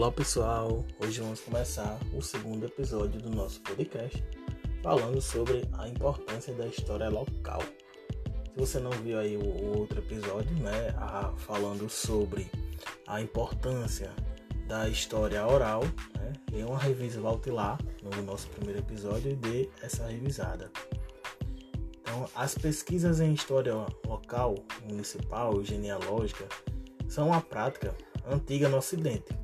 Olá pessoal, hoje vamos começar o segundo episódio do nosso podcast falando sobre a importância da história local. Se você não viu aí o outro episódio, né, falando sobre a importância da história oral, né, dê uma revisa, volte lá no nosso primeiro episódio e dê essa revisada. Então, as pesquisas em história local, municipal e genealógica são uma prática antiga no Ocidente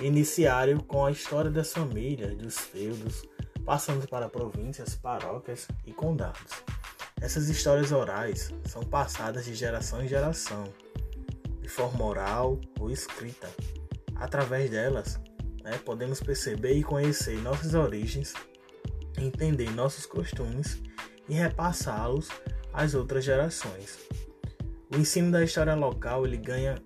iniciaram com a história das famílias, dos feudos, passando para províncias, paróquias e condados. Essas histórias orais são passadas de geração em geração, de forma oral ou escrita. Através delas, né, podemos perceber e conhecer nossas origens, entender nossos costumes e repassá-los às outras gerações. O ensino da história local ele ganha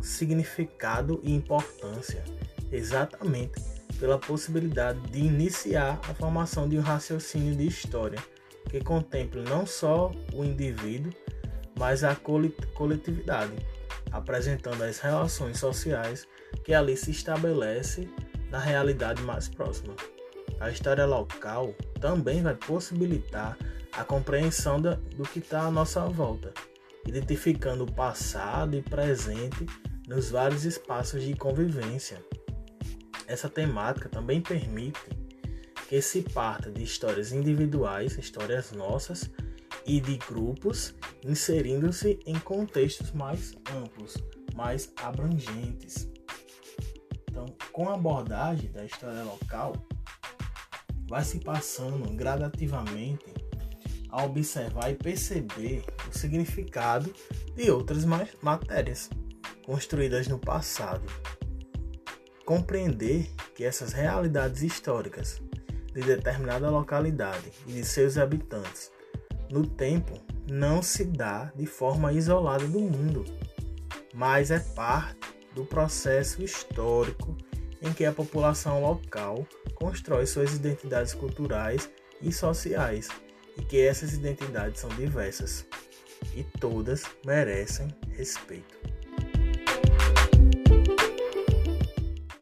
significado e importância exatamente pela possibilidade de iniciar a formação de um raciocínio de história que contemple não só o indivíduo, mas a coletividade, apresentando as relações sociais que ali se estabelece na realidade mais próxima. A história local também vai possibilitar a compreensão do que está à nossa volta, identificando o passado e presente nos vários espaços de convivência essa temática também permite que se parta de histórias individuais, histórias nossas e de grupos, inserindo-se em contextos mais amplos, mais abrangentes. Então, com a abordagem da história local, vai se passando gradativamente a observar e perceber o significado de outras matérias construídas no passado compreender que essas realidades históricas de determinada localidade e de seus habitantes no tempo não se dá de forma isolada do mundo, mas é parte do processo histórico em que a população local constrói suas identidades culturais e sociais e que essas identidades são diversas e todas merecem respeito.